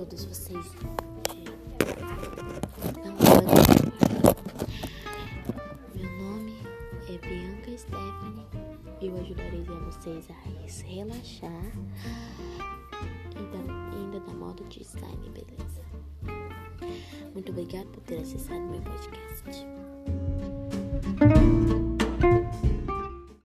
todos vocês Meu nome é Bianca Stephanie e eu ajudarei vocês a se relaxar e ainda da moda de design, beleza? Muito obrigada por ter acessado meu podcast.